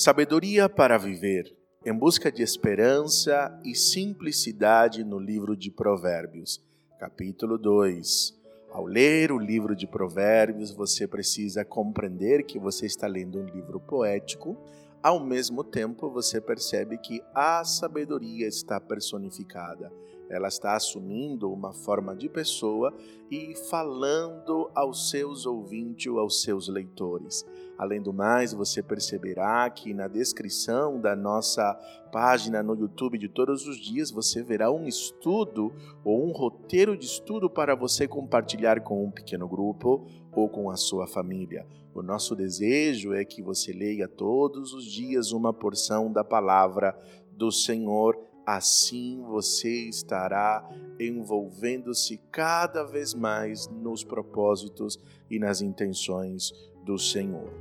Sabedoria para viver, em busca de esperança e simplicidade no livro de Provérbios, capítulo 2. Ao ler o livro de Provérbios, você precisa compreender que você está lendo um livro poético. Ao mesmo tempo, você percebe que a sabedoria está personificada. Ela está assumindo uma forma de pessoa e falando aos seus ouvintes, aos seus leitores. Além do mais, você perceberá que na descrição da nossa página no YouTube de todos os dias você verá um estudo ou um roteiro de estudo para você compartilhar com um pequeno grupo ou com a sua família. O nosso desejo é que você leia todos os dias uma porção da palavra do Senhor assim você estará envolvendo-se cada vez mais nos propósitos e nas intenções do Senhor.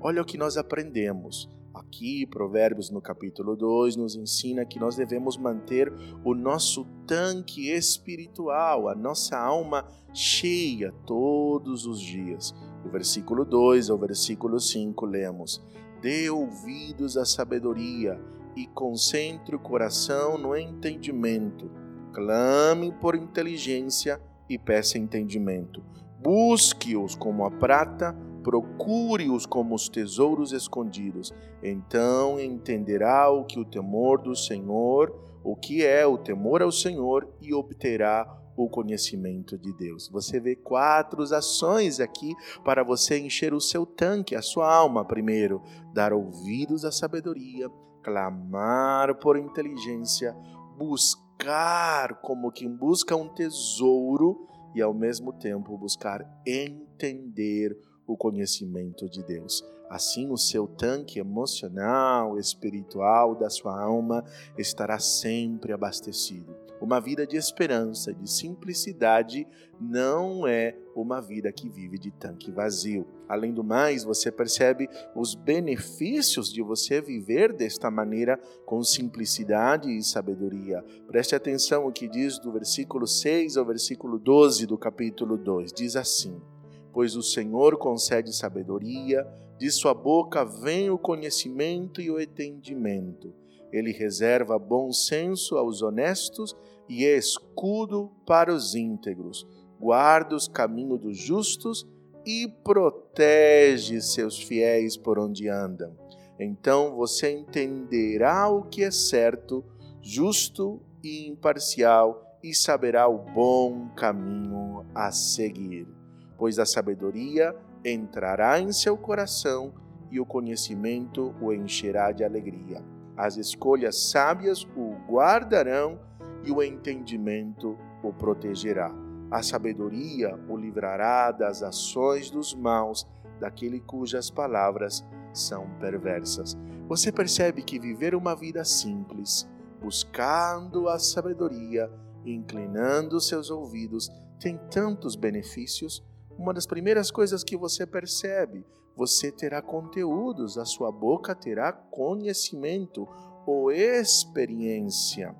Olha o que nós aprendemos. Aqui, Provérbios no capítulo 2 nos ensina que nós devemos manter o nosso tanque espiritual, a nossa alma cheia todos os dias. O versículo 2 ao versículo 5 lemos: Dê ouvidos à sabedoria e concentre o coração no entendimento. Clame por inteligência e peça entendimento. Busque-os como a prata procure-os como os tesouros escondidos. Então entenderá o que o temor do Senhor, o que é o temor ao Senhor e obterá o conhecimento de Deus. Você vê quatro ações aqui para você encher o seu tanque, a sua alma. Primeiro, dar ouvidos à sabedoria, clamar por inteligência, buscar como quem busca um tesouro e ao mesmo tempo buscar entender o conhecimento de Deus. Assim, o seu tanque emocional, espiritual da sua alma estará sempre abastecido. Uma vida de esperança, de simplicidade, não é uma vida que vive de tanque vazio. Além do mais, você percebe os benefícios de você viver desta maneira com simplicidade e sabedoria. Preste atenção o que diz do versículo 6 ao versículo 12 do capítulo 2. Diz assim: pois o Senhor concede sabedoria, de sua boca vem o conhecimento e o entendimento. Ele reserva bom senso aos honestos e é escudo para os íntegros. Guarda os caminhos dos justos e protege seus fiéis por onde andam. Então você entenderá o que é certo, justo e imparcial e saberá o bom caminho a seguir pois a sabedoria entrará em seu coração e o conhecimento o encherá de alegria. As escolhas sábias o guardarão e o entendimento o protegerá. A sabedoria o livrará das ações dos maus, daquele cujas palavras são perversas. Você percebe que viver uma vida simples, buscando a sabedoria, inclinando seus ouvidos, tem tantos benefícios uma das primeiras coisas que você percebe, você terá conteúdos, a sua boca terá conhecimento ou experiência.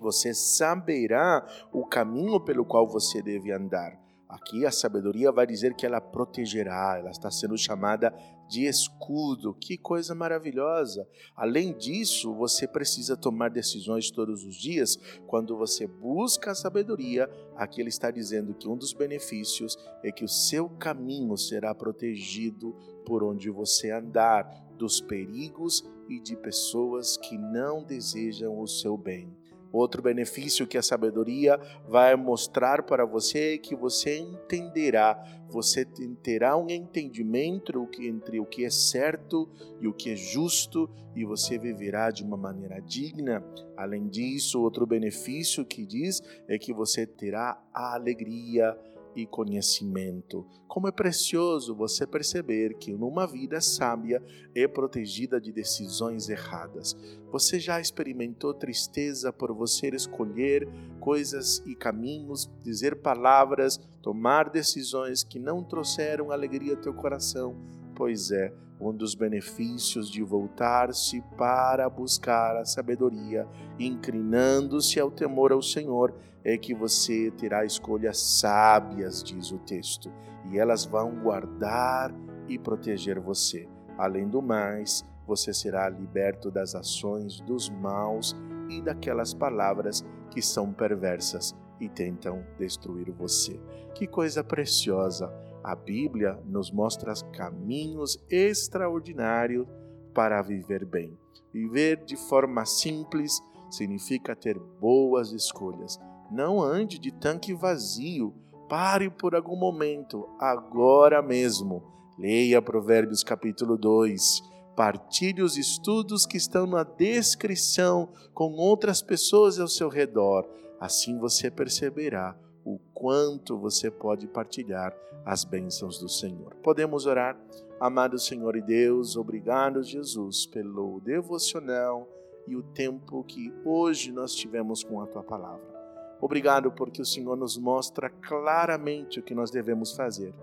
Você saberá o caminho pelo qual você deve andar. Aqui a sabedoria vai dizer que ela protegerá, ela está sendo chamada de escudo. Que coisa maravilhosa! Além disso, você precisa tomar decisões todos os dias. Quando você busca a sabedoria, aqui ele está dizendo que um dos benefícios é que o seu caminho será protegido por onde você andar, dos perigos e de pessoas que não desejam o seu bem. Outro benefício que a sabedoria vai mostrar para você é que você entenderá, você terá um entendimento entre o que é certo e o que é justo e você viverá de uma maneira digna. Além disso, outro benefício que diz é que você terá a alegria e conhecimento. Como é precioso você perceber que numa vida sábia é protegida de decisões erradas. Você já experimentou tristeza por você escolher coisas e caminhos, dizer palavras, tomar decisões que não trouxeram alegria ao teu coração? Pois é, um dos benefícios de voltar-se para buscar a sabedoria, inclinando-se ao temor ao Senhor, é que você terá escolhas sábias, diz o texto, e elas vão guardar e proteger você. Além do mais, você será liberto das ações dos maus e daquelas palavras que são perversas e tentam destruir você. Que coisa preciosa! A Bíblia nos mostra caminhos extraordinários para viver bem. Viver de forma simples significa ter boas escolhas. Não ande de tanque vazio. Pare por algum momento, agora mesmo. Leia Provérbios capítulo 2 Partilhe os estudos que estão na descrição com outras pessoas ao seu redor. Assim você perceberá o quanto você pode partilhar as bênçãos do Senhor. Podemos orar? Amado Senhor e Deus, obrigado, Jesus, pelo devocional e o tempo que hoje nós tivemos com a tua palavra. Obrigado porque o Senhor nos mostra claramente o que nós devemos fazer.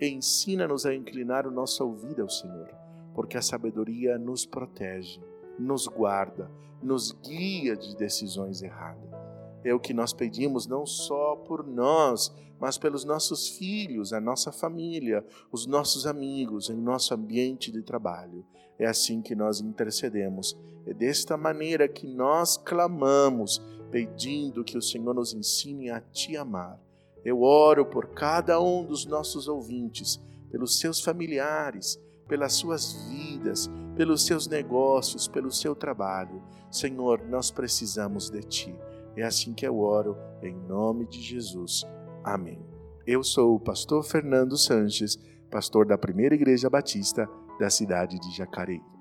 Ensina-nos a inclinar o nosso ouvido ao Senhor porque a sabedoria nos protege, nos guarda, nos guia de decisões erradas. É o que nós pedimos não só por nós, mas pelos nossos filhos, a nossa família, os nossos amigos, em nosso ambiente de trabalho. É assim que nós intercedemos. É desta maneira que nós clamamos, pedindo que o Senhor nos ensine a te amar. Eu oro por cada um dos nossos ouvintes, pelos seus familiares, pelas suas vidas, pelos seus negócios, pelo seu trabalho. Senhor, nós precisamos de Ti. É assim que eu oro, em nome de Jesus. Amém. Eu sou o pastor Fernando Sanches, pastor da Primeira Igreja Batista da cidade de Jacareí.